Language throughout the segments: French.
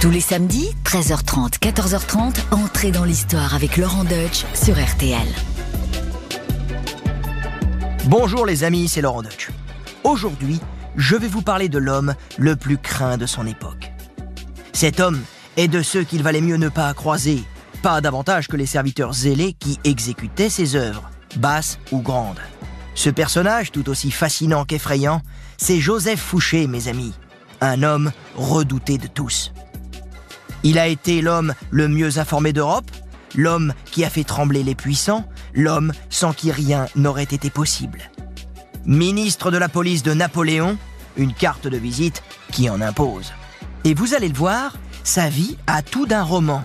Tous les samedis, 13h30, 14h30, entrez dans l'histoire avec Laurent Deutsch sur RTL. Bonjour les amis, c'est Laurent Deutsch. Aujourd'hui, je vais vous parler de l'homme le plus craint de son époque. Cet homme est de ceux qu'il valait mieux ne pas croiser, pas davantage que les serviteurs zélés qui exécutaient ses œuvres, basses ou grandes. Ce personnage, tout aussi fascinant qu'effrayant, c'est Joseph Fouché, mes amis, un homme redouté de tous. Il a été l'homme le mieux informé d'Europe, l'homme qui a fait trembler les puissants, l'homme sans qui rien n'aurait été possible. Ministre de la police de Napoléon, une carte de visite qui en impose. Et vous allez le voir, sa vie a tout d'un roman.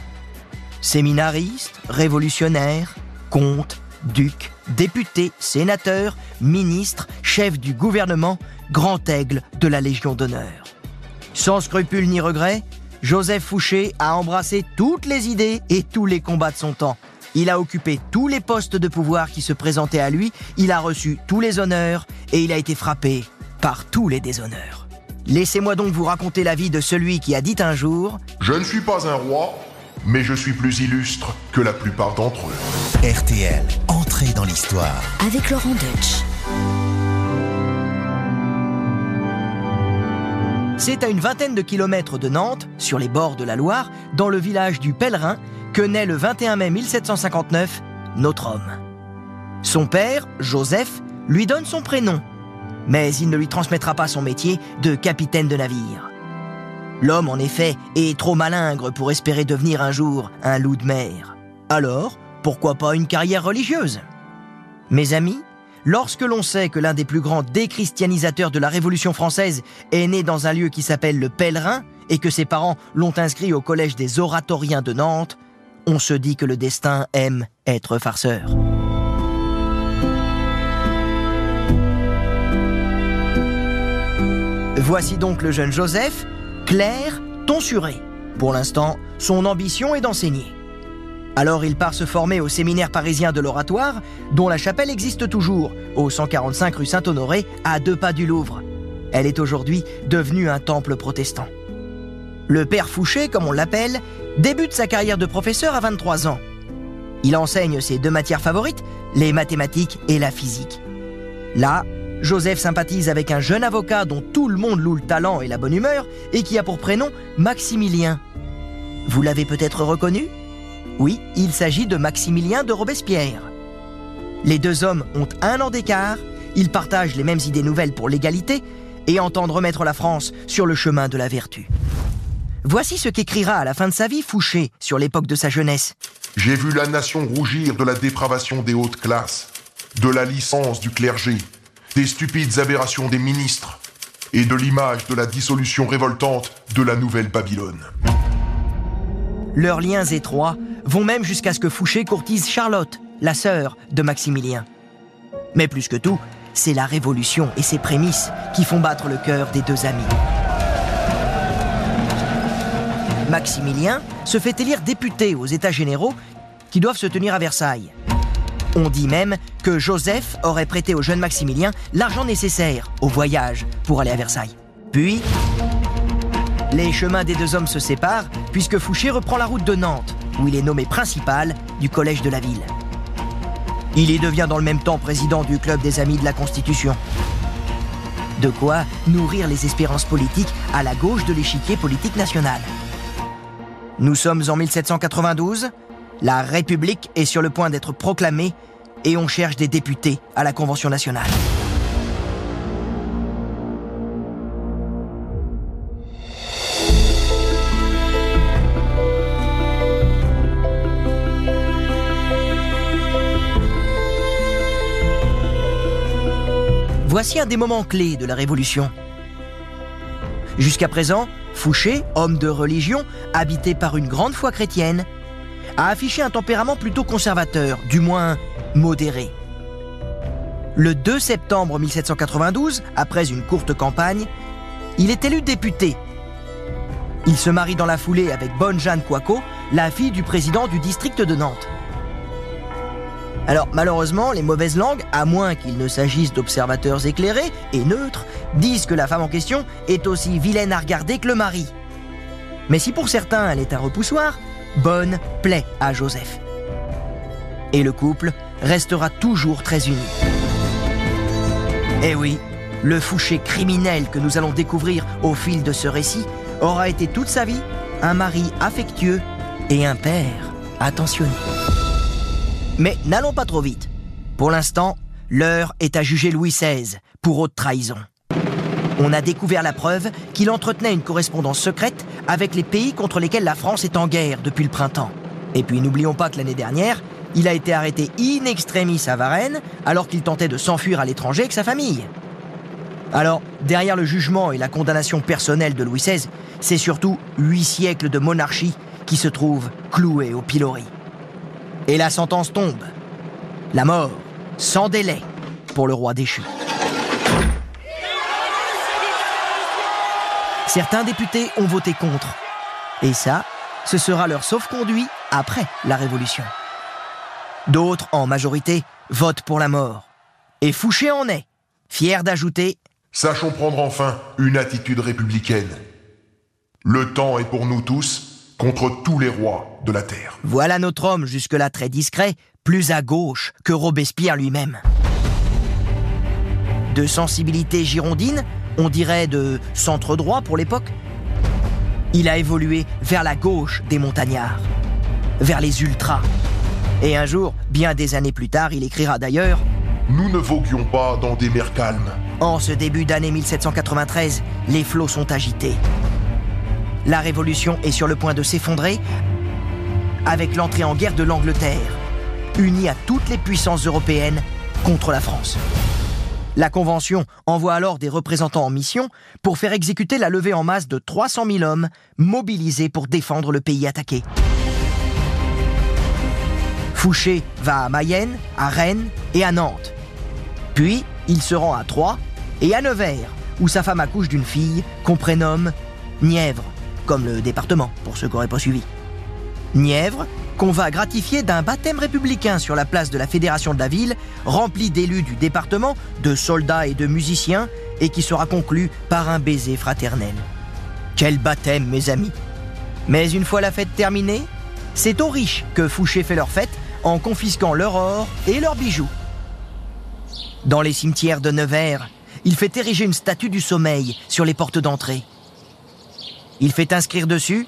Séminariste, révolutionnaire, comte, duc, député, sénateur, ministre, chef du gouvernement, grand aigle de la Légion d'honneur. Sans scrupule ni regret, Joseph Fouché a embrassé toutes les idées et tous les combats de son temps. Il a occupé tous les postes de pouvoir qui se présentaient à lui, il a reçu tous les honneurs et il a été frappé par tous les déshonneurs. Laissez-moi donc vous raconter la vie de celui qui a dit un jour Je ne suis pas un roi, mais je suis plus illustre que la plupart d'entre eux. RTL, entrée dans l'histoire. Avec Laurent Deutsch. C'est à une vingtaine de kilomètres de Nantes, sur les bords de la Loire, dans le village du Pèlerin, que naît le 21 mai 1759 notre homme. Son père, Joseph, lui donne son prénom, mais il ne lui transmettra pas son métier de capitaine de navire. L'homme, en effet, est trop malingre pour espérer devenir un jour un loup de mer. Alors, pourquoi pas une carrière religieuse? Mes amis, lorsque l'on sait que l'un des plus grands déchristianisateurs de la Révolution française est né dans un lieu qui s'appelle le Pèlerin et que ses parents l'ont inscrit au collège des oratoriens de Nantes, on se dit que le destin aime être farceur. Voici donc le jeune Joseph, clair, tonsuré. Pour l'instant, son ambition est d'enseigner. Alors il part se former au séminaire parisien de l'Oratoire, dont la chapelle existe toujours, au 145 rue Saint-Honoré, à deux pas du Louvre. Elle est aujourd'hui devenue un temple protestant. Le père Fouché, comme on l'appelle, débute sa carrière de professeur à 23 ans. Il enseigne ses deux matières favorites, les mathématiques et la physique. Là, Joseph sympathise avec un jeune avocat dont tout le monde loue le talent et la bonne humeur et qui a pour prénom Maximilien. Vous l'avez peut-être reconnu? Oui, il s'agit de Maximilien de Robespierre. Les deux hommes ont un an d'écart, ils partagent les mêmes idées nouvelles pour l'égalité et entendent remettre la France sur le chemin de la vertu. Voici ce qu'écrira à la fin de sa vie Fouché sur l'époque de sa jeunesse. J'ai vu la nation rougir de la dépravation des hautes classes, de la licence du clergé, des stupides aberrations des ministres et de l'image de la dissolution révoltante de la nouvelle Babylone. Leurs liens étroits vont même jusqu'à ce que Fouché courtise Charlotte, la sœur de Maximilien. Mais plus que tout, c'est la révolution et ses prémices qui font battre le cœur des deux amis. Maximilien se fait élire député aux États généraux qui doivent se tenir à Versailles. On dit même que Joseph aurait prêté au jeune Maximilien l'argent nécessaire au voyage pour aller à Versailles. Puis, les chemins des deux hommes se séparent puisque Fouché reprend la route de Nantes, où il est nommé principal du collège de la ville. Il y devient dans le même temps président du club des amis de la Constitution. De quoi nourrir les espérances politiques à la gauche de l'échiquier politique national. Nous sommes en 1792, la République est sur le point d'être proclamée et on cherche des députés à la Convention nationale. Un des moments clés de la Révolution. Jusqu'à présent, Fouché, homme de religion, habité par une grande foi chrétienne, a affiché un tempérament plutôt conservateur, du moins modéré. Le 2 septembre 1792, après une courte campagne, il est élu député. Il se marie dans la foulée avec Bonne Jeanne Coaco, la fille du président du district de Nantes. Alors malheureusement, les mauvaises langues, à moins qu'il ne s'agisse d'observateurs éclairés et neutres, disent que la femme en question est aussi vilaine à regarder que le mari. Mais si pour certains elle est un repoussoir, Bonne plaît à Joseph. Et le couple restera toujours très uni. Eh oui, le Fouché criminel que nous allons découvrir au fil de ce récit aura été toute sa vie un mari affectueux et un père attentionné. Mais n'allons pas trop vite. Pour l'instant, l'heure est à juger Louis XVI pour haute trahison. On a découvert la preuve qu'il entretenait une correspondance secrète avec les pays contre lesquels la France est en guerre depuis le printemps. Et puis n'oublions pas que l'année dernière, il a été arrêté in extremis à Varennes alors qu'il tentait de s'enfuir à l'étranger avec sa famille. Alors, derrière le jugement et la condamnation personnelle de Louis XVI, c'est surtout huit siècles de monarchie qui se trouvent cloués au pilori. Et la sentence tombe. La mort, sans délai, pour le roi déchu. Certains députés ont voté contre. Et ça, ce sera leur sauf-conduit après la Révolution. D'autres, en majorité, votent pour la mort. Et Fouché en est, fier d'ajouter Sachons prendre enfin une attitude républicaine. Le temps est pour nous tous contre tous les rois de la terre. Voilà notre homme jusque-là très discret, plus à gauche que Robespierre lui-même. De sensibilité girondine, on dirait de centre droit pour l'époque, il a évolué vers la gauche des montagnards, vers les ultras. Et un jour, bien des années plus tard, il écrira d'ailleurs Nous ne voguions pas dans des mers calmes. En ce début d'année 1793, les flots sont agités. La révolution est sur le point de s'effondrer avec l'entrée en guerre de l'Angleterre, unie à toutes les puissances européennes contre la France. La Convention envoie alors des représentants en mission pour faire exécuter la levée en masse de 300 000 hommes mobilisés pour défendre le pays attaqué. Fouché va à Mayenne, à Rennes et à Nantes. Puis, il se rend à Troyes et à Nevers, où sa femme accouche d'une fille qu'on prénomme Nièvre, comme le département, pour ceux qui n'auraient pas suivi. Nièvre, qu'on va gratifier d'un baptême républicain sur la place de la Fédération de la ville, rempli d'élus du département, de soldats et de musiciens, et qui sera conclu par un baiser fraternel. Quel baptême, mes amis Mais une fois la fête terminée, c'est aux riches que Fouché fait leur fête en confisquant leur or et leurs bijoux. Dans les cimetières de Nevers, il fait ériger une statue du sommeil sur les portes d'entrée. Il fait inscrire dessus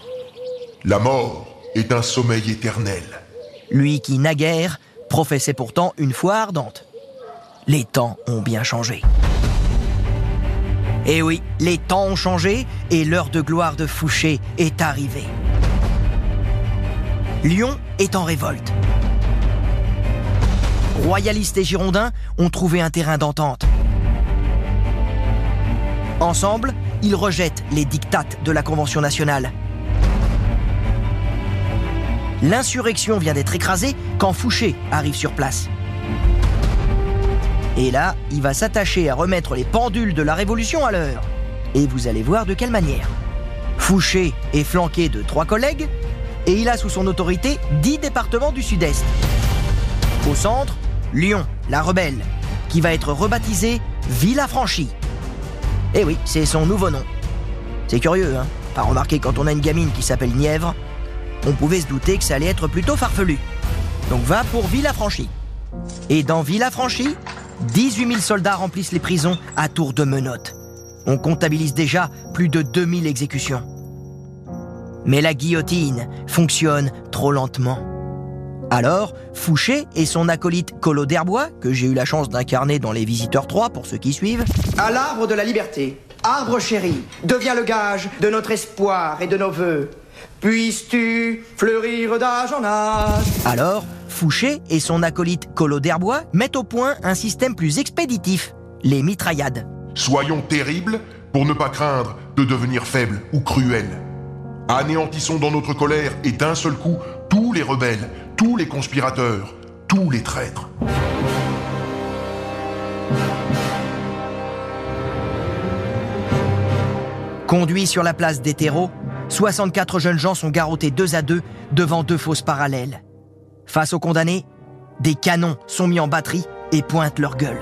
La mort est un sommeil éternel. Lui qui, naguère, professait pourtant une foi ardente. Les temps ont bien changé. Eh oui, les temps ont changé et l'heure de gloire de Fouché est arrivée. Lyon est en révolte. Royalistes et Girondins ont trouvé un terrain d'entente. Ensemble, ils rejettent les dictates de la Convention nationale. L'insurrection vient d'être écrasée quand Fouché arrive sur place. Et là, il va s'attacher à remettre les pendules de la Révolution à l'heure. Et vous allez voir de quelle manière. Fouché est flanqué de trois collègues et il a sous son autorité dix départements du Sud-Est. Au centre, Lyon, la rebelle, qui va être rebaptisée Villafranchi. Eh oui, c'est son nouveau nom. C'est curieux, hein Pas remarqué quand on a une gamine qui s'appelle Nièvre, on pouvait se douter que ça allait être plutôt farfelu. Donc va pour Villafranchi. Et dans Villafranchi, 18 000 soldats remplissent les prisons à tour de menottes. On comptabilise déjà plus de 2000 exécutions. Mais la guillotine fonctionne trop lentement. Alors, Fouché et son acolyte Colo d'Herbois, que j'ai eu la chance d'incarner dans Les Visiteurs 3 pour ceux qui suivent, À l'arbre de la liberté, arbre chéri, deviens le gage de notre espoir et de nos voeux. Puisses-tu fleurir d'âge en âge alors Fouché et son acolyte Colo d'Herbois mettent au point un système plus expéditif, les mitraillades. Soyons terribles pour ne pas craindre de devenir faibles ou cruels. Anéantissons dans notre colère et d'un seul coup tous les rebelles, tous les conspirateurs, tous les traîtres. Conduits sur la place des terreaux, 64 jeunes gens sont garrottés deux à deux devant deux fosses parallèles. Face aux condamnés, des canons sont mis en batterie et pointent leur gueule.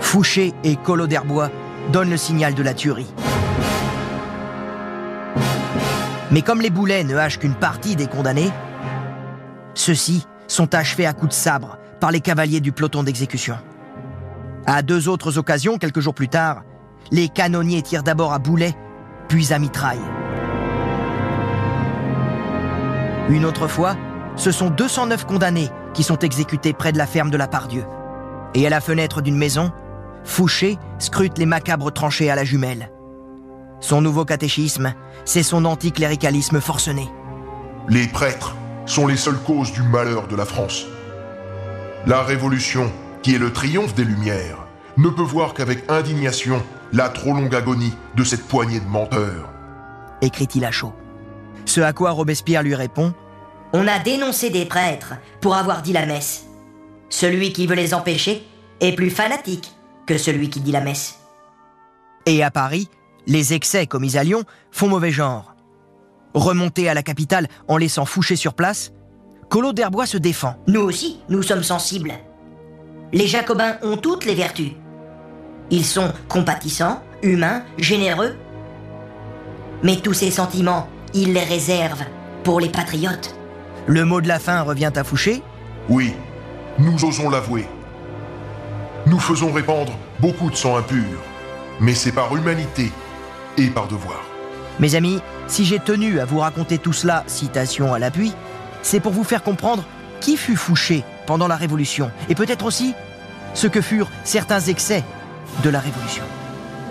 Fouché et Colo d'Herbois donnent le signal de la tuerie. Mais comme les boulets ne hachent qu'une partie des condamnés, ceux-ci sont achevés à coups de sabre par les cavaliers du peloton d'exécution. À deux autres occasions, quelques jours plus tard, les canonniers tirent d'abord à boulet, puis à mitraille. Une autre fois, ce sont 209 condamnés qui sont exécutés près de la ferme de la Pardieu. Et à la fenêtre d'une maison, Fouché scrute les macabres tranchées à la jumelle. Son nouveau catéchisme, c'est son anticléricalisme forcené. Les prêtres sont les seules causes du malheur de la France. La Révolution, qui est le triomphe des Lumières, ne peut voir qu'avec indignation la trop longue agonie de cette poignée de menteurs. Écrit-il à chaud. Ce à quoi Robespierre lui répond On a dénoncé des prêtres pour avoir dit la messe. Celui qui veut les empêcher est plus fanatique que celui qui dit la messe. Et à Paris, les excès commis à Lyon font mauvais genre. Remonté à la capitale en laissant Fouché sur place, Collot d'Herbois se défend. Nous aussi, nous sommes sensibles. Les Jacobins ont toutes les vertus. Ils sont compatissants, humains, généreux. Mais tous ces sentiments, ils les réservent pour les patriotes. Le mot de la fin revient à Fouché. Oui, nous osons l'avouer. Nous faisons répandre beaucoup de sang impur, mais c'est par humanité et par devoir. Mes amis, si j'ai tenu à vous raconter tout cela, citation à l'appui, c'est pour vous faire comprendre qui fut Fouché pendant la Révolution, et peut-être aussi ce que furent certains excès de la Révolution.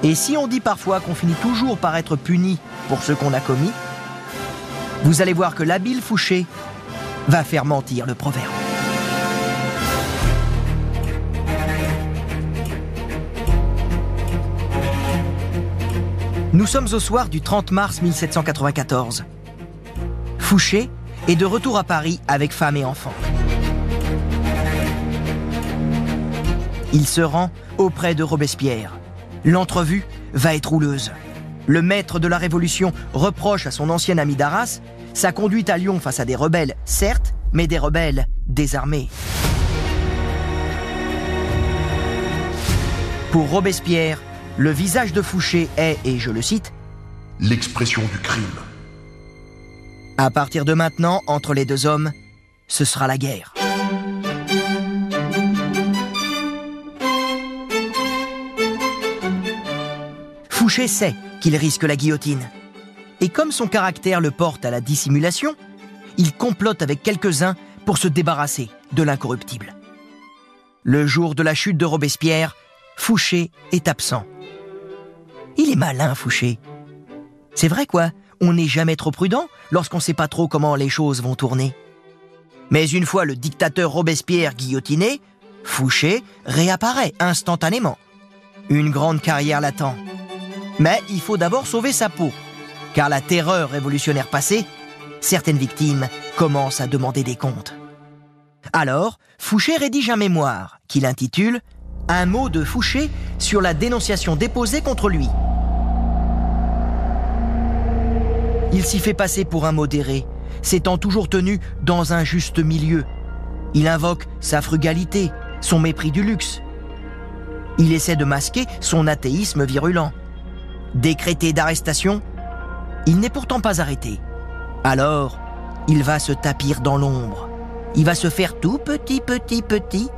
Et si on dit parfois qu'on finit toujours par être puni pour ce qu'on a commis, vous allez voir que l'habile Fouché va faire mentir le proverbe. Nous sommes au soir du 30 mars 1794. Fouché est de retour à Paris avec femme et enfants. Il se rend auprès de Robespierre. L'entrevue va être houleuse. Le maître de la Révolution reproche à son ancien ami d'Arras sa conduite à Lyon face à des rebelles, certes, mais des rebelles désarmés. Pour Robespierre, le visage de Fouché est, et je le cite, l'expression du crime. À partir de maintenant, entre les deux hommes, ce sera la guerre. Fouché sait qu'il risque la guillotine. Et comme son caractère le porte à la dissimulation, il complote avec quelques-uns pour se débarrasser de l'incorruptible. Le jour de la chute de Robespierre, Fouché est absent. Il est malin, Fouché. C'est vrai quoi, on n'est jamais trop prudent lorsqu'on ne sait pas trop comment les choses vont tourner. Mais une fois le dictateur Robespierre guillotiné, Fouché réapparaît instantanément. Une grande carrière l'attend. Mais il faut d'abord sauver sa peau, car la terreur révolutionnaire passée, certaines victimes commencent à demander des comptes. Alors, Fouché rédige un mémoire qu'il intitule Un mot de Fouché sur la dénonciation déposée contre lui. Il s'y fait passer pour un modéré, s'étant toujours tenu dans un juste milieu. Il invoque sa frugalité, son mépris du luxe. Il essaie de masquer son athéisme virulent. Décrété d'arrestation, il n'est pourtant pas arrêté. Alors, il va se tapir dans l'ombre. Il va se faire tout petit, petit, petit,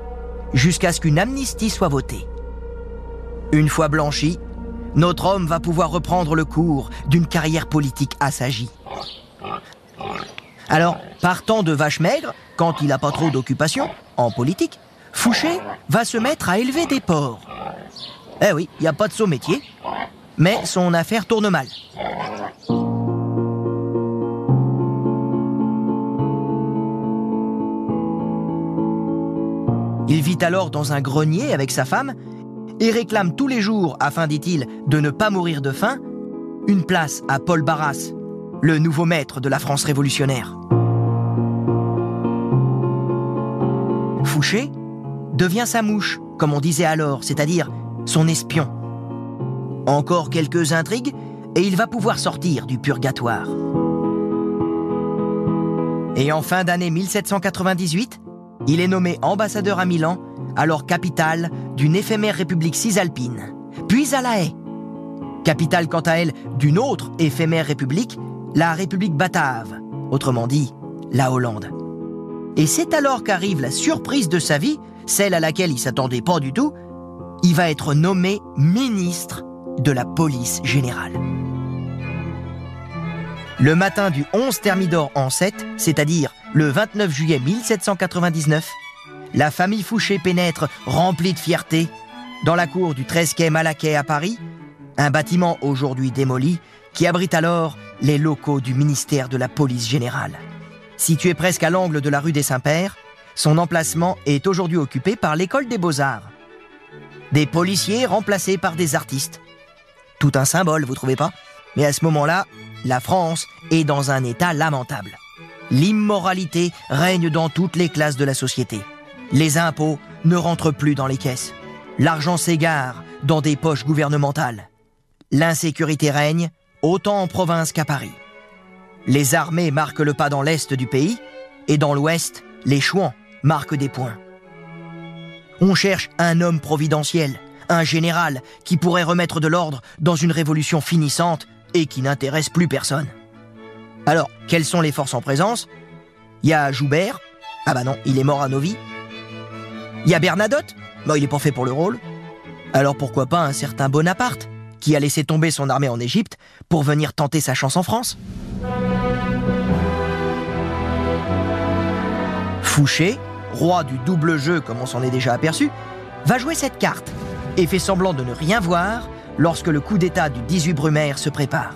jusqu'à ce qu'une amnistie soit votée. Une fois blanchi, notre homme va pouvoir reprendre le cours d'une carrière politique assagie. Alors, partant de vache maigre, quand il n'a pas trop d'occupation, en politique, Fouché va se mettre à élever des porcs. Eh oui, il n'y a pas de saut métier, mais son affaire tourne mal. Il vit alors dans un grenier avec sa femme et réclame tous les jours, afin, dit-il, de ne pas mourir de faim, une place à Paul Barras, le nouveau maître de la France révolutionnaire. Fouché devient sa mouche, comme on disait alors, c'est-à-dire son espion. Encore quelques intrigues et il va pouvoir sortir du purgatoire. Et en fin d'année 1798, il est nommé ambassadeur à Milan, alors capitale d'une éphémère république cisalpine, puis à La Haye, capitale quant à elle d'une autre éphémère république, la République batave, autrement dit, la Hollande. Et c'est alors qu'arrive la surprise de sa vie, celle à laquelle il s'attendait pas du tout. Il va être nommé ministre de la police générale. Le matin du 11 Thermidor en 7, c'est-à-dire le 29 juillet 1799, la famille Fouché pénètre, remplie de fierté, dans la cour du 13 quai Malaquais à Paris, un bâtiment aujourd'hui démoli qui abrite alors les locaux du ministère de la Police générale. Situé presque à l'angle de la rue des Saints-Pères, son emplacement est aujourd'hui occupé par l'école des beaux-arts. Des policiers remplacés par des artistes. Tout un symbole, vous trouvez pas? Mais à ce moment-là, la France est dans un état lamentable. L'immoralité règne dans toutes les classes de la société. Les impôts ne rentrent plus dans les caisses. L'argent s'égare dans des poches gouvernementales. L'insécurité règne autant en province qu'à Paris. Les armées marquent le pas dans l'est du pays et dans l'ouest, les chouans marquent des points. On cherche un homme providentiel, un général qui pourrait remettre de l'ordre dans une révolution finissante et qui n'intéresse plus personne. Alors, quelles sont les forces en présence? Il y a Joubert. Ah bah non, il est mort à Novi. Il y a Bernadotte. Bah, il est pas fait pour le rôle. Alors pourquoi pas un certain Bonaparte qui a laissé tomber son armée en Égypte pour venir tenter sa chance en France? Fouché, roi du double jeu comme on s'en est déjà aperçu, va jouer cette carte et fait semblant de ne rien voir lorsque le coup d'État du 18 Brumaire se prépare.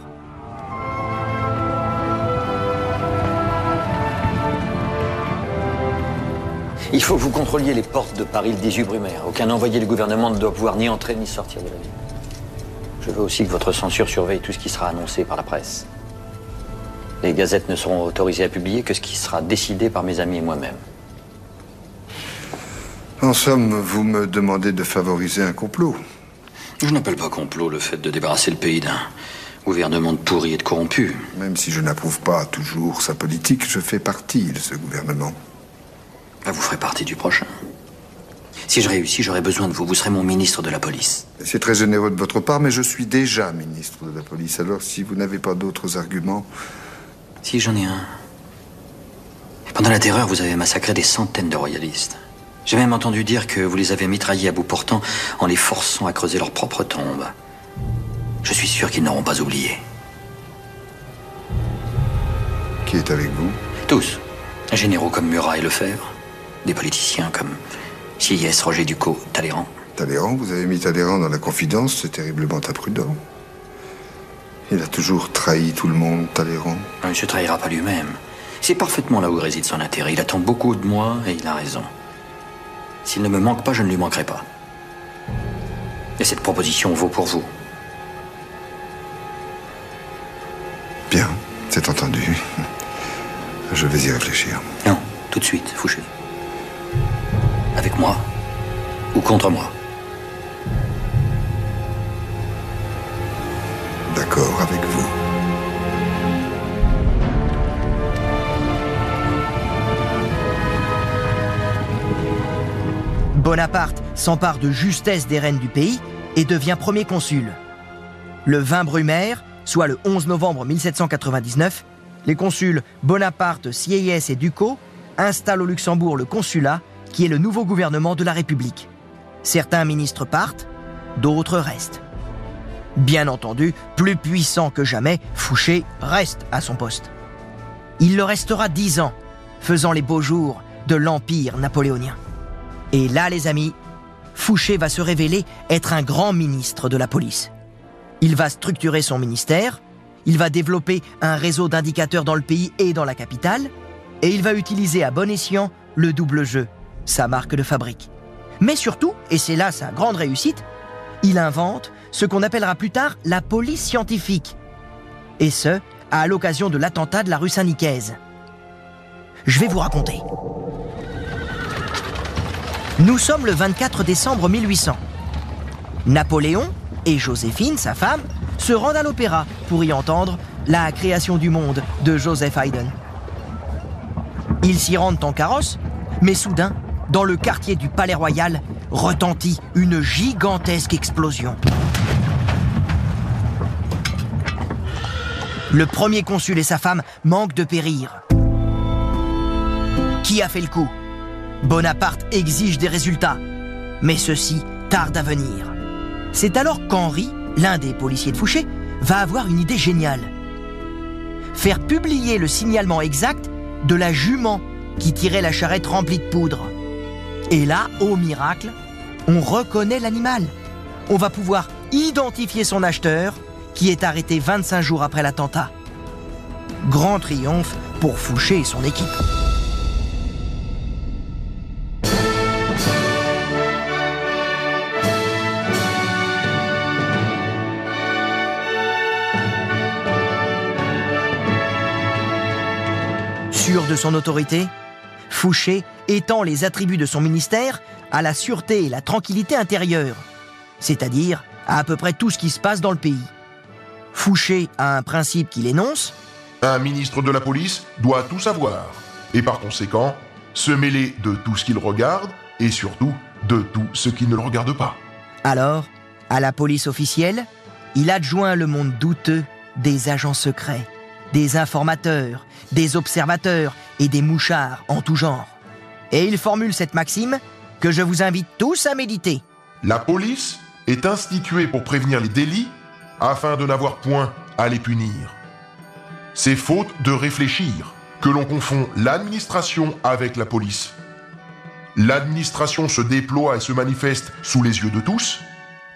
Faut que vous contrôliez les portes de Paris le 18 Brumaire. Aucun envoyé du gouvernement ne doit pouvoir ni entrer ni sortir de la ville. Je veux aussi que votre censure surveille tout ce qui sera annoncé par la presse. Les gazettes ne seront autorisées à publier que ce qui sera décidé par mes amis et moi-même. En somme, vous me demandez de favoriser un complot. Je n'appelle pas complot le fait de débarrasser le pays d'un gouvernement de pourri et de corrompu. Même si je n'approuve pas toujours sa politique, je fais partie de ce gouvernement. Là, vous ferez partie du prochain. Si je réussis, j'aurai besoin de vous. Vous serez mon ministre de la police. C'est très généreux de votre part, mais je suis déjà ministre de la police. Alors, si vous n'avez pas d'autres arguments. Si, j'en ai un. Pendant la terreur, vous avez massacré des centaines de royalistes. J'ai même entendu dire que vous les avez mitraillés à bout portant en les forçant à creuser leur propre tombe. Je suis sûr qu'ils n'auront pas oublié. Qui est avec vous? Tous. Généraux comme Murat et Lefebvre. Des politiciens comme Sieyès, Roger Ducot, Talleyrand. Talleyrand, vous avez mis Talleyrand dans la confidence, c'est terriblement imprudent. Il a toujours trahi tout le monde, Talleyrand. Il ne se trahira pas lui-même. C'est parfaitement là où réside son intérêt. Il attend beaucoup de moi et il a raison. S'il ne me manque pas, je ne lui manquerai pas. Et cette proposition vaut pour vous. Bien, c'est entendu. Je vais y réfléchir. Non, tout de suite, Fouché. Avec moi ou contre moi D'accord avec vous. Bonaparte s'empare de justesse des rênes du pays et devient premier consul. Le 20 Brumaire, soit le 11 novembre 1799, les consuls Bonaparte, Sieyès et Ducos installent au Luxembourg le consulat, qui est le nouveau gouvernement de la République. Certains ministres partent, d'autres restent. Bien entendu, plus puissant que jamais, Fouché reste à son poste. Il le restera dix ans, faisant les beaux jours de l'Empire napoléonien. Et là, les amis, Fouché va se révéler être un grand ministre de la police. Il va structurer son ministère, il va développer un réseau d'indicateurs dans le pays et dans la capitale, et il va utiliser à bon escient le double jeu, sa marque de fabrique. Mais surtout, et c'est là sa grande réussite, il invente ce qu'on appellera plus tard la police scientifique. Et ce, à l'occasion de l'attentat de la rue Saint-Nicaise. Je vais vous raconter. Nous sommes le 24 décembre 1800. Napoléon et Joséphine, sa femme, se rendent à l'opéra pour y entendre La création du monde de Joseph Haydn. Ils s'y rendent en carrosse, mais soudain, dans le quartier du Palais Royal, retentit une gigantesque explosion. Le premier consul et sa femme manquent de périr. Qui a fait le coup? Bonaparte exige des résultats, mais ceci tarde à venir. C'est alors qu'Henri, l'un des policiers de Fouché, va avoir une idée géniale. Faire publier le signalement exact de la jument qui tirait la charrette remplie de poudre. Et là, au miracle, on reconnaît l'animal. On va pouvoir identifier son acheteur, qui est arrêté 25 jours après l'attentat. Grand triomphe pour Fouché et son équipe. Sûr de son autorité, Fouché étend les attributs de son ministère à la sûreté et la tranquillité intérieure, c'est-à-dire à à peu près tout ce qui se passe dans le pays. Fouché a un principe qu'il énonce Un ministre de la police doit tout savoir, et par conséquent, se mêler de tout ce qu'il regarde, et surtout de tout ce qui ne le regarde pas. Alors, à la police officielle, il adjoint le monde douteux des agents secrets, des informateurs, des observateurs et des mouchards en tout genre. Et il formule cette maxime que je vous invite tous à méditer. La police est instituée pour prévenir les délits afin de n'avoir point à les punir. C'est faute de réfléchir que l'on confond l'administration avec la police. L'administration se déploie et se manifeste sous les yeux de tous.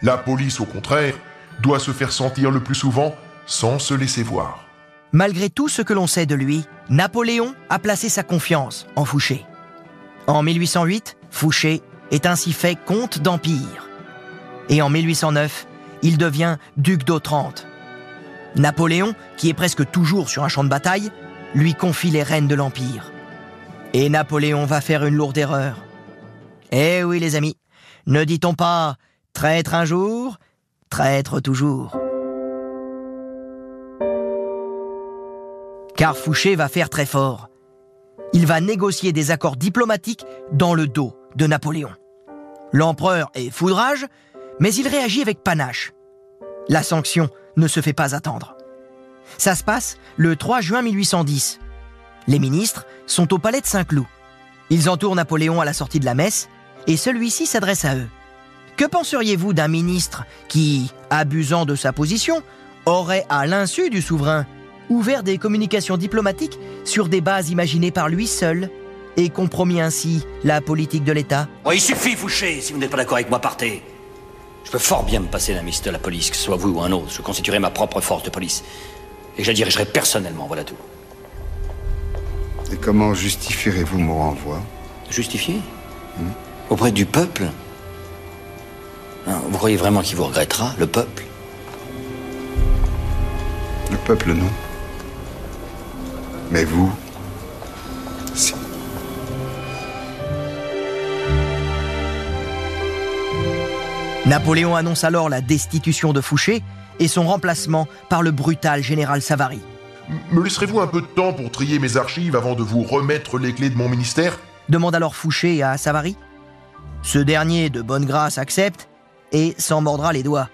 La police, au contraire, doit se faire sentir le plus souvent sans se laisser voir. Malgré tout ce que l'on sait de lui, Napoléon a placé sa confiance en Fouché. En 1808, Fouché est ainsi fait comte d'Empire. Et en 1809, il devient duc d'Otrante. Napoléon, qui est presque toujours sur un champ de bataille, lui confie les rênes de l'Empire. Et Napoléon va faire une lourde erreur. Eh oui les amis, ne dit-on pas traître un jour, traître toujours Car Fouché va faire très fort. Il va négocier des accords diplomatiques dans le dos de Napoléon. L'empereur est foudrage, mais il réagit avec panache. La sanction ne se fait pas attendre. Ça se passe le 3 juin 1810. Les ministres sont au palais de Saint-Cloud. Ils entourent Napoléon à la sortie de la messe et celui-ci s'adresse à eux. Que penseriez-vous d'un ministre qui, abusant de sa position, aurait, à l'insu du souverain, ouvert des communications diplomatiques sur des bases imaginées par lui seul et compromis ainsi la politique de l'État Oh, il suffit, Fouché, si vous n'êtes pas d'accord avec moi, partez. Je peux fort bien me passer d'un ministre de la police, que ce soit vous ou un autre. Je constituerai ma propre force de police. Et je la dirigerai personnellement, voilà tout. Et comment justifierez-vous mon renvoi? Justifié? Auprès du peuple? Vous croyez vraiment qu'il vous regrettera, le peuple? Le peuple, non. Mais vous, si. Napoléon annonce alors la destitution de Fouché et son remplacement par le brutal général Savary. Me laisserez-vous un peu de temps pour trier mes archives avant de vous remettre les clés de mon ministère? Demande alors Fouché à Savary. Ce dernier, de bonne grâce, accepte et s'en mordra les doigts.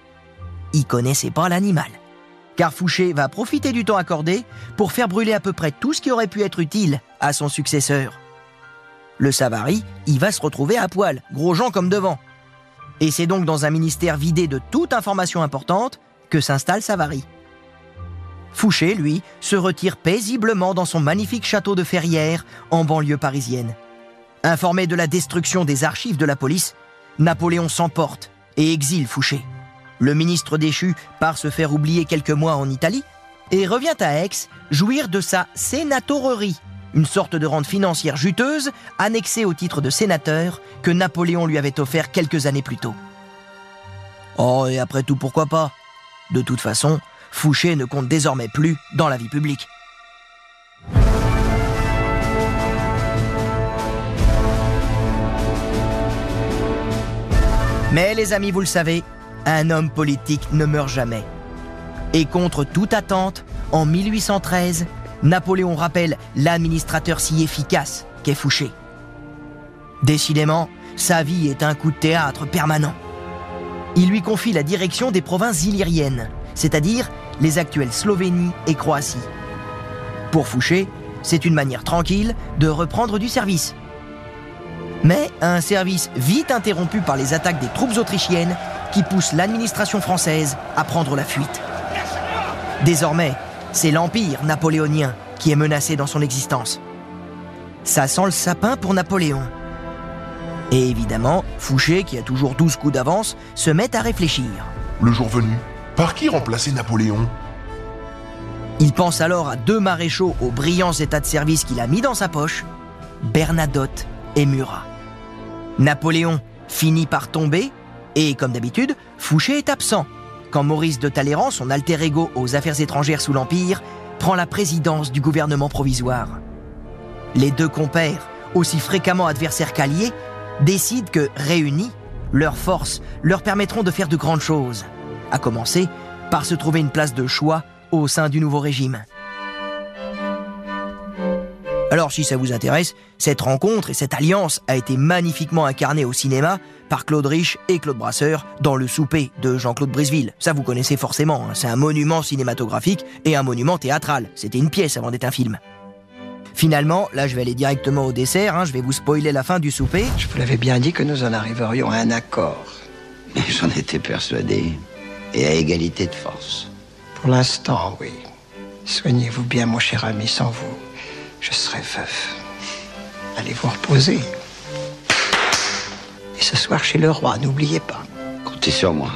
Il connaissait pas l'animal. Car Fouché va profiter du temps accordé pour faire brûler à peu près tout ce qui aurait pu être utile à son successeur. Le Savary, il va se retrouver à poil, gros gens comme devant. Et c'est donc dans un ministère vidé de toute information importante que s'installe Savary. Fouché, lui, se retire paisiblement dans son magnifique château de Ferrières, en banlieue parisienne. Informé de la destruction des archives de la police, Napoléon s'emporte et exile Fouché. Le ministre déchu part se faire oublier quelques mois en Italie et revient à Aix jouir de sa sénatorerie, une sorte de rente financière juteuse annexée au titre de sénateur que Napoléon lui avait offert quelques années plus tôt. Oh, et après tout, pourquoi pas? De toute façon, Fouché ne compte désormais plus dans la vie publique. Mais les amis, vous le savez, un homme politique ne meurt jamais. Et contre toute attente, en 1813, Napoléon rappelle l'administrateur si efficace qu'est Fouché. Décidément, sa vie est un coup de théâtre permanent. Il lui confie la direction des provinces illyriennes, c'est-à-dire les actuelles Slovénie et Croatie. Pour Fouché, c'est une manière tranquille de reprendre du service. Mais un service vite interrompu par les attaques des troupes autrichiennes qui poussent l'administration française à prendre la fuite. Désormais, c'est l'Empire napoléonien qui est menacé dans son existence. Ça sent le sapin pour Napoléon. Et évidemment, Fouché, qui a toujours 12 coups d'avance, se met à réfléchir. Le jour venu, par qui remplacer Napoléon? Il pense alors à deux maréchaux aux brillants états de service qu'il a mis dans sa poche, Bernadotte et Murat. Napoléon finit par tomber, et comme d'habitude, Fouché est absent, quand Maurice de Talleyrand, son alter ego aux affaires étrangères sous l'Empire, prend la présidence du gouvernement provisoire. Les deux compères, aussi fréquemment adversaires qu'alliés, décident que, réunis, leurs forces leur permettront de faire de grandes choses, à commencer par se trouver une place de choix au sein du nouveau régime. Alors si ça vous intéresse, cette rencontre et cette alliance a été magnifiquement incarnée au cinéma par Claude Rich et Claude Brasseur dans Le Souper de Jean-Claude Briseville. Ça vous connaissez forcément, hein. c'est un monument cinématographique et un monument théâtral. C'était une pièce avant d'être un film. Finalement, là je vais aller directement au dessert, hein. je vais vous spoiler la fin du souper. Je vous l'avais bien dit que nous en arriverions à un accord. J'en étais persuadé. Et à égalité de force. Pour l'instant, oui. Soignez-vous bien, mon cher ami, sans vous. Je serai veuf. Allez vous reposer. Ce soir chez le roi, n'oubliez pas. Comptez sur moi.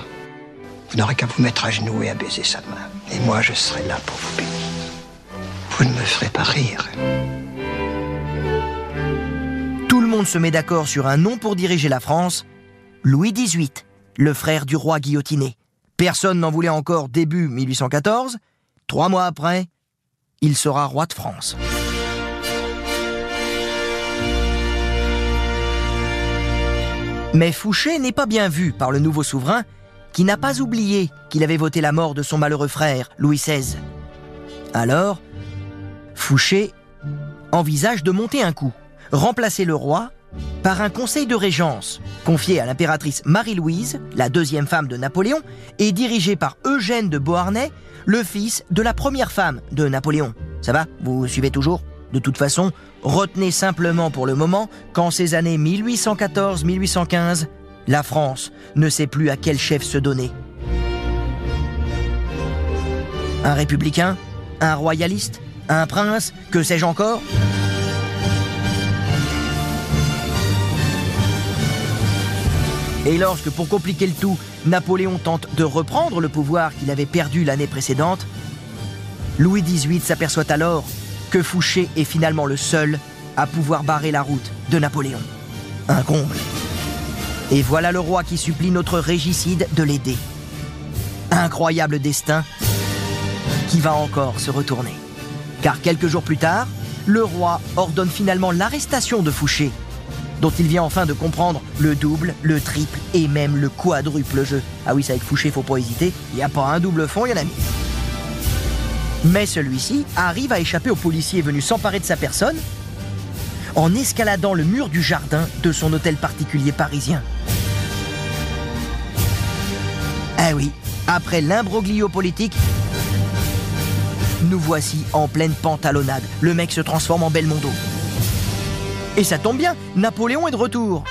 Vous n'aurez qu'à vous mettre à genoux et à baiser sa main. Et moi, je serai là pour vous bénir. Vous ne me ferez pas rire. Tout le monde se met d'accord sur un nom pour diriger la France, Louis XVIII, le frère du roi guillotiné. Personne n'en voulait encore début 1814. Trois mois après, il sera roi de France. Mais Fouché n'est pas bien vu par le nouveau souverain, qui n'a pas oublié qu'il avait voté la mort de son malheureux frère, Louis XVI. Alors, Fouché envisage de monter un coup, remplacer le roi par un conseil de régence confié à l'impératrice Marie-Louise, la deuxième femme de Napoléon, et dirigé par Eugène de Beauharnais, le fils de la première femme de Napoléon. Ça va Vous suivez toujours? De toute façon, retenez simplement pour le moment qu'en ces années 1814-1815, la France ne sait plus à quel chef se donner. Un républicain Un royaliste Un prince Que sais-je encore? Et lorsque, pour compliquer le tout, Napoléon tente de reprendre le pouvoir qu'il avait perdu l'année précédente, Louis XVIII s'aperçoit alors Fouché est finalement le seul à pouvoir barrer la route de Napoléon. Un comble. Et voilà le roi qui supplie notre régicide de l'aider. Incroyable destin qui va encore se retourner. Car quelques jours plus tard, le roi ordonne finalement l'arrestation de Fouché, dont il vient enfin de comprendre le double, le triple et même le quadruple jeu. Ah oui, c'est avec Fouché, faut pas hésiter, il n'y a pas un double fond, il y en a mis. Mais celui-ci arrive à échapper aux policiers venus s'emparer de sa personne en escaladant le mur du jardin de son hôtel particulier parisien. Ah oui, après l'imbroglio politique, nous voici en pleine pantalonnade. Le mec se transforme en Belmondo. Et ça tombe bien, Napoléon est de retour.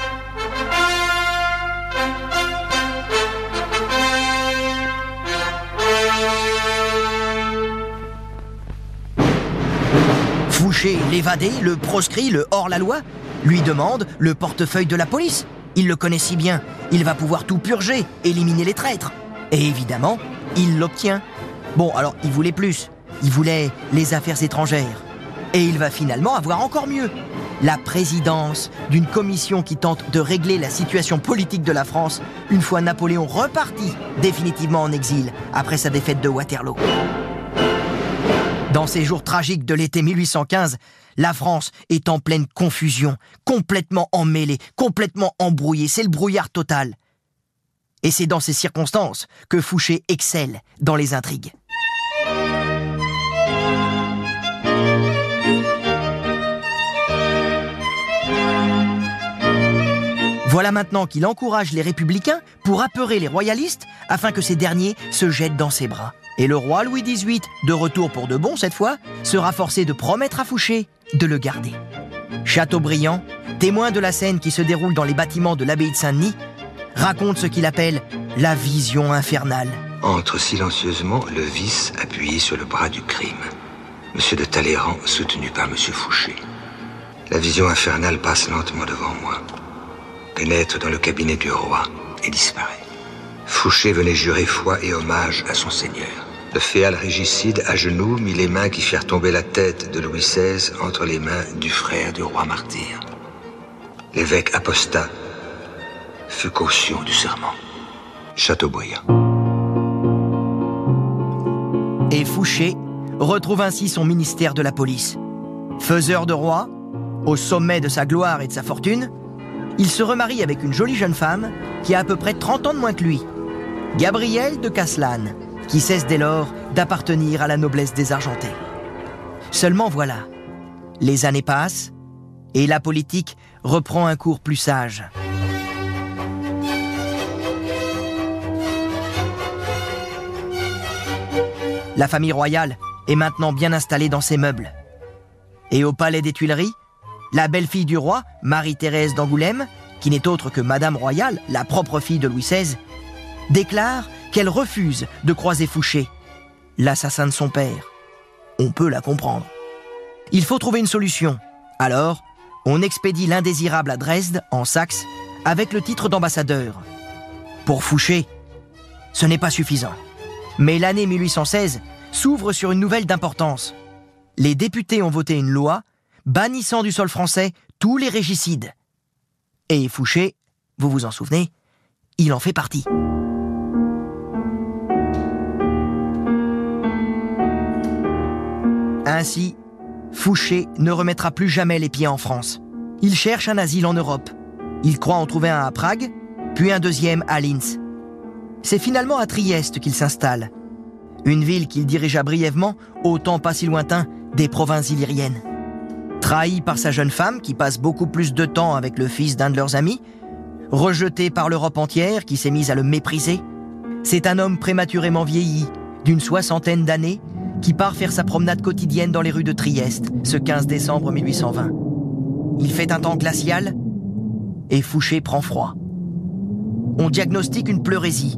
Fouché, l'évadé, le proscrit, le hors-la-loi, lui demande le portefeuille de la police. Il le connaît si bien, il va pouvoir tout purger, éliminer les traîtres. Et évidemment, il l'obtient. Bon, alors, il voulait plus. Il voulait les affaires étrangères. Et il va finalement avoir encore mieux. La présidence d'une commission qui tente de régler la situation politique de la France une fois Napoléon reparti définitivement en exil après sa défaite de Waterloo. Dans ces jours tragiques de l'été 1815, la France est en pleine confusion, complètement emmêlée, complètement embrouillée, c'est le brouillard total. Et c'est dans ces circonstances que Fouché excelle dans les intrigues. Voilà maintenant qu'il encourage les républicains pour apeurer les royalistes afin que ces derniers se jettent dans ses bras. Et le roi Louis XVIII, de retour pour de bon cette fois, sera forcé de promettre à Fouché de le garder. Chateaubriand, témoin de la scène qui se déroule dans les bâtiments de l'abbaye de Saint-Denis, raconte ce qu'il appelle la vision infernale. Entre silencieusement le vice appuyé sur le bras du crime. Monsieur de Talleyrand soutenu par Monsieur Fouché. La vision infernale passe lentement devant moi, pénètre dans le cabinet du roi et disparaît. Fouché venait jurer foi et hommage à son seigneur. Le féal régicide, à genoux, mit les mains qui firent tomber la tête de Louis XVI entre les mains du frère du roi martyr. L'évêque apostat fut caution du serment. Chateaubriand. Et Fouché retrouve ainsi son ministère de la police. Faiseur de roi, au sommet de sa gloire et de sa fortune, il se remarie avec une jolie jeune femme qui a à peu près 30 ans de moins que lui, Gabrielle de Caslan, qui cesse dès lors d'appartenir à la noblesse des Argentais. Seulement voilà, les années passent et la politique reprend un cours plus sage. La famille royale est maintenant bien installée dans ses meubles. Et au palais des Tuileries, la belle-fille du roi, Marie-Thérèse d'Angoulême, qui n'est autre que Madame Royale, la propre fille de Louis XVI, déclare qu'elle refuse de croiser Fouché, l'assassin de son père. On peut la comprendre. Il faut trouver une solution. Alors, on expédie l'indésirable à Dresde, en Saxe, avec le titre d'ambassadeur. Pour Fouché, ce n'est pas suffisant. Mais l'année 1816 s'ouvre sur une nouvelle d'importance. Les députés ont voté une loi bannissant du sol français tous les régicides. Et Fouché, vous vous en souvenez, il en fait partie. Ainsi, Fouché ne remettra plus jamais les pieds en France. Il cherche un asile en Europe. Il croit en trouver un à Prague, puis un deuxième à Linz. C'est finalement à Trieste qu'il s'installe, une ville qu'il dirigea brièvement au temps pas si lointain des provinces illyriennes. Trahi par sa jeune femme qui passe beaucoup plus de temps avec le fils d'un de leurs amis, rejeté par l'Europe entière qui s'est mise à le mépriser, c'est un homme prématurément vieilli, d'une soixantaine d'années, qui part faire sa promenade quotidienne dans les rues de Trieste, ce 15 décembre 1820. Il fait un temps glacial et Fouché prend froid. On diagnostique une pleurésie.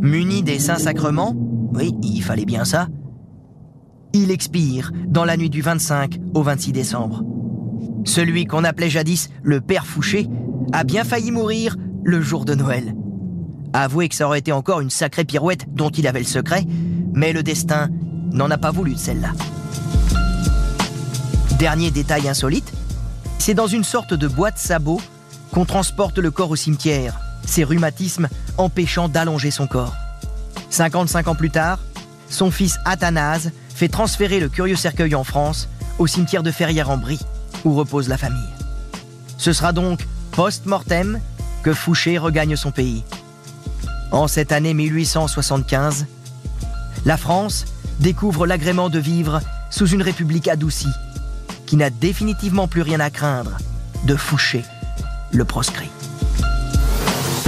Muni des saints sacrements, oui, il fallait bien ça, il expire dans la nuit du 25 au 26 décembre. Celui qu'on appelait jadis le Père Fouché a bien failli mourir le jour de Noël. Avouez que ça aurait été encore une sacrée pirouette dont il avait le secret, mais le destin n'en a pas voulu de celle-là. Dernier détail insolite, c'est dans une sorte de boîte sabot qu'on transporte le corps au cimetière, ses rhumatismes empêchant d'allonger son corps. 55 ans plus tard, son fils Athanase fait transférer le curieux cercueil en France, au cimetière de Ferrières-en-Brie, où repose la famille. Ce sera donc post-mortem que Fouché regagne son pays. En cette année 1875, la France découvre l'agrément de vivre sous une république adoucie, qui n'a définitivement plus rien à craindre de Fouché, le proscrit.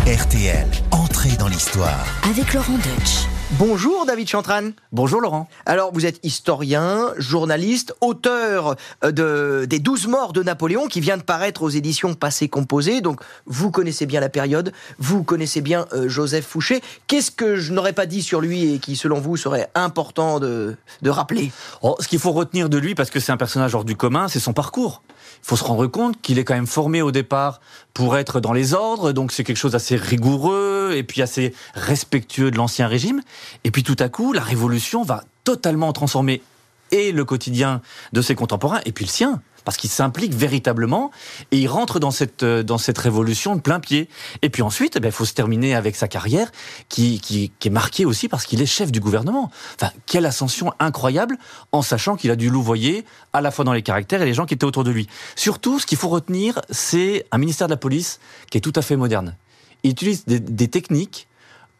RTL, entrée dans l'histoire. Avec Laurent Deutsch. Bonjour David Chantran. Bonjour Laurent. Alors vous êtes historien, journaliste, auteur euh, de, des 12 morts de Napoléon qui vient de paraître aux éditions Passé Composé. Donc vous connaissez bien la période, vous connaissez bien euh, Joseph Fouché. Qu'est-ce que je n'aurais pas dit sur lui et qui selon vous serait important de, de rappeler? Oh, Ce qu'il faut retenir de lui, parce que c'est un personnage hors du commun, c'est son parcours. Faut se rendre compte qu'il est quand même formé au départ pour être dans les ordres, donc c'est quelque chose d'assez rigoureux et puis assez respectueux de l'ancien régime. Et puis tout à coup, la révolution va totalement transformer et le quotidien de ses contemporains et puis le sien parce qu'il s'implique véritablement et il rentre dans cette, euh, dans cette révolution de plein pied. Et puis ensuite, il eh faut se terminer avec sa carrière qui, qui, qui est marquée aussi parce qu'il est chef du gouvernement. Enfin, quelle ascension incroyable en sachant qu'il a dû louvoyer à la fois dans les caractères et les gens qui étaient autour de lui. Surtout, ce qu'il faut retenir, c'est un ministère de la police qui est tout à fait moderne. Il utilise des, des techniques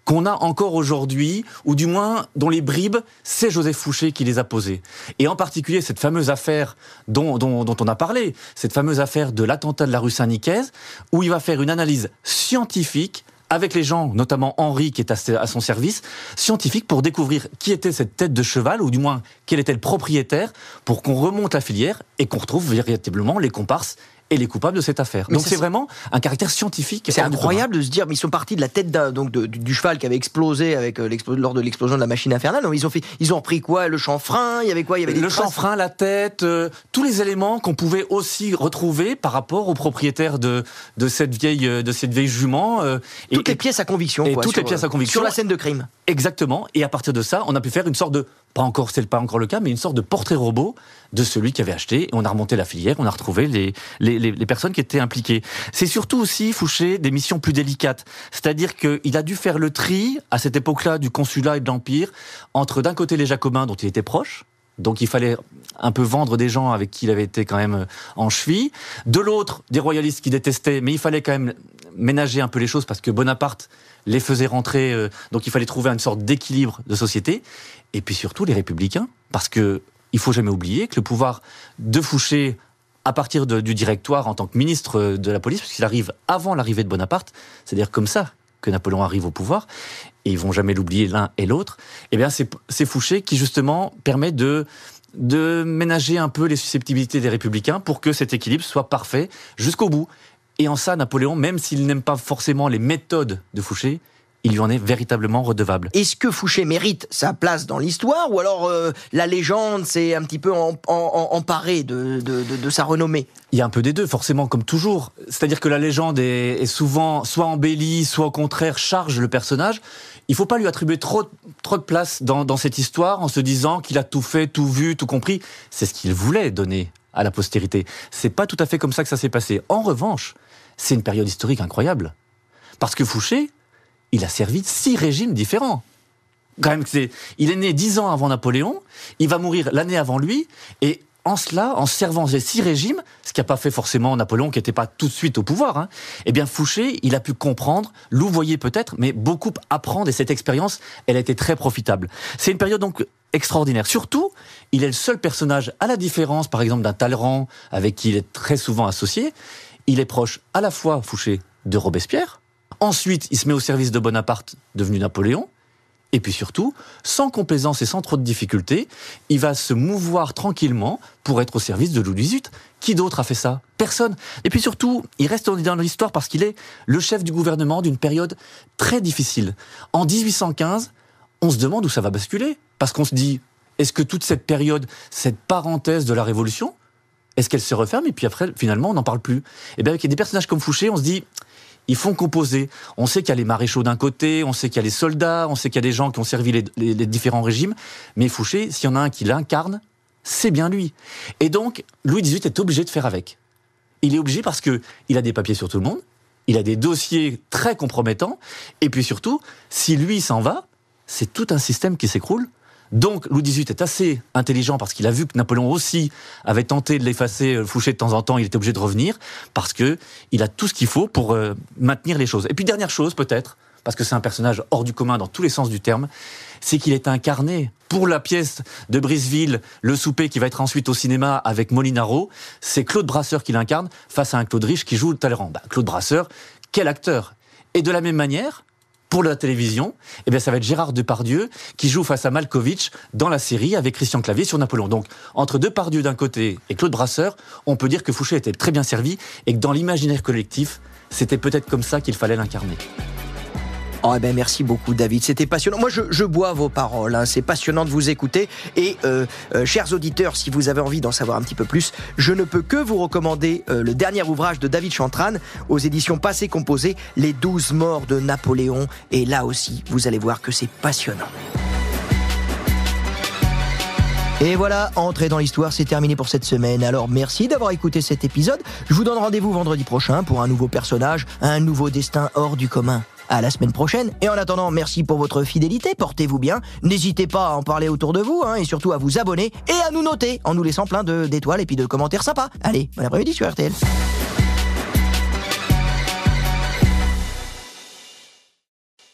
qu'on a encore aujourd'hui, ou du moins dont les bribes, c'est Joseph Fouché qui les a posées. Et en particulier cette fameuse affaire dont, dont, dont on a parlé, cette fameuse affaire de l'attentat de la rue Saint-Nicaise, où il va faire une analyse scientifique avec les gens, notamment Henri qui est à son service, scientifique pour découvrir qui était cette tête de cheval, ou du moins quel était le propriétaire, pour qu'on remonte la filière et qu'on retrouve véritablement les comparses et les coupables de cette affaire. donc c'est vraiment un caractère scientifique. C'est incroyable de se dire, mais ils sont partis de la tête donc du, cheval qui avait explosé avec euh, lors de l'explosion de la machine infernale. Ils ont fait, ils ont repris quoi? Le chanfrein Il y avait quoi? Il y avait le chanfrein, la tête, euh, tous les éléments qu'on pouvait aussi retrouver par rapport au propriétaire de de cette vieille euh, de cette vieille jument. toutes les pièces à conviction. Et quoi, toutes les pièces à conviction sur la scène de crime. Exactement. Et à partir de ça, on a pu faire une sorte de pas encore, c'est pas encore le cas, mais une sorte de portrait robot de celui qui avait acheté. Et on a remonté la filière, on a retrouvé les, les, les, personnes qui étaient impliquées. C'est surtout aussi, Fouché, des missions plus délicates. C'est-à-dire qu'il a dû faire le tri, à cette époque-là, du consulat et de l'Empire, entre d'un côté les Jacobins, dont il était proche, donc il fallait un peu vendre des gens avec qui il avait été quand même en cheville. De l'autre, des royalistes qui détestaient, mais il fallait quand même ménager un peu les choses parce que Bonaparte les faisait rentrer, euh, donc il fallait trouver une sorte d'équilibre de société. Et puis surtout les républicains, parce que il faut jamais oublier que le pouvoir de Fouché à partir du directoire en tant que ministre de la police, parce qu'il arrive avant l'arrivée de Bonaparte, c'est-à-dire comme ça que Napoléon arrive au pouvoir, et ils vont jamais l'oublier l'un et l'autre, eh bien c'est Fouché qui justement permet de de ménager un peu les susceptibilités des républicains pour que cet équilibre soit parfait jusqu'au bout. Et en ça, Napoléon, même s'il n'aime pas forcément les méthodes de Fouché, il lui en est véritablement redevable. Est-ce que Fouché mérite sa place dans l'histoire ou alors euh, la légende s'est un petit peu emparée de, sa renommée? Il y a un peu des deux, forcément, comme toujours. C'est-à-dire que la légende est, souvent soit embellie, soit au contraire charge le personnage. Il faut pas lui attribuer trop, trop de place dans, dans cette histoire en se disant qu'il a tout fait, tout vu, tout compris. C'est ce qu'il voulait donner à la postérité. C'est pas tout à fait comme ça que ça s'est passé. En revanche, c'est une période historique incroyable. Parce que Fouché, il a servi six régimes différents. Quand même, c'est, il est né dix ans avant Napoléon, il va mourir l'année avant lui, et en cela, en servant ces six régimes, ce qui n'a pas fait forcément Napoléon qui n'était pas tout de suite au pouvoir, hein, eh bien Fouché, il a pu comprendre, louvoyer peut-être, mais beaucoup apprendre, et cette expérience, elle a été très profitable. C'est une période donc extraordinaire. Surtout, il est le seul personnage, à la différence par exemple d'un Talleyrand, avec qui il est très souvent associé, il est proche à la fois, Fouché, de Robespierre, ensuite il se met au service de Bonaparte, devenu Napoléon, et puis surtout, sans complaisance et sans trop de difficultés, il va se mouvoir tranquillement pour être au service de Louis XVIII. Qui d'autre a fait ça? Personne. Et puis surtout, il reste dans l'histoire parce qu'il est le chef du gouvernement d'une période très difficile. En 1815, on se demande où ça va basculer. Parce qu'on se dit, est-ce que toute cette période, cette parenthèse de la Révolution, est-ce qu'elle se referme et puis après, finalement, on n'en parle plus? Et bien, avec des personnages comme Fouché, on se dit, ils font composer. On sait qu'il y a les maréchaux d'un côté, on sait qu'il y a les soldats, on sait qu'il y a des gens qui ont servi les, différents régimes, mais Fouché, s'il y en a un qui l'incarne, c'est bien lui. Et donc, Louis XVIII est obligé de faire avec. Il est obligé parce que il a des papiers sur tout le monde, il a des dossiers très compromettants, et puis surtout, si lui s'en va, c'est tout un système qui s'écroule. Donc Louis XVIII est assez intelligent parce qu'il a vu que Napoléon aussi avait tenté de l'effacer, euh, Fouché de temps en temps, il était obligé de revenir parce que il a tout ce qu'il faut pour euh, maintenir les choses. Et puis dernière chose peut-être, parce que c'est un personnage hors du commun dans tous les sens du terme, c'est qu'il est incarné pour la pièce de Briseville, le souper qui va être ensuite au cinéma avec Molinaro, c'est Claude Brasseur qui l'incarne face à un Claude Rich qui joue le Talleyrand. Bah, Claude Brasseur, quel acteur? Et de la même manière, pour la télévision, eh bien, ça va être Gérard Depardieu qui joue face à Malkovich dans la série avec Christian Clavier sur Napoléon. Donc, entre Depardieu d'un côté et Claude Brasseur, on peut dire que Fouché était très bien servi et que dans l'imaginaire collectif, c'était peut-être comme ça qu'il fallait l'incarner. Oh, eh ben, merci beaucoup, David. C'était passionnant. Moi, je, bois vos paroles. Hein. C'est passionnant de vous écouter. Et, euh, euh, chers auditeurs, si vous avez envie d'en savoir un petit peu plus, je ne peux que vous recommander euh, le dernier ouvrage de David Chantran aux éditions Passé Composé, Les douze morts de Napoléon. Et là aussi, vous allez voir que c'est passionnant. Et voilà, entrer dans l'histoire, c'est terminé pour cette semaine. Alors merci d'avoir écouté cet épisode. Je vous donne rendez-vous vendredi prochain pour un nouveau personnage, un nouveau destin hors du commun. À la semaine prochaine. Et en attendant, merci pour votre fidélité. Portez-vous bien. N'hésitez pas à en parler autour de vous, hein, et surtout à vous abonner et à nous noter en nous laissant plein d'étoiles et puis de commentaires sympas. Allez, bon après-midi sur RTL.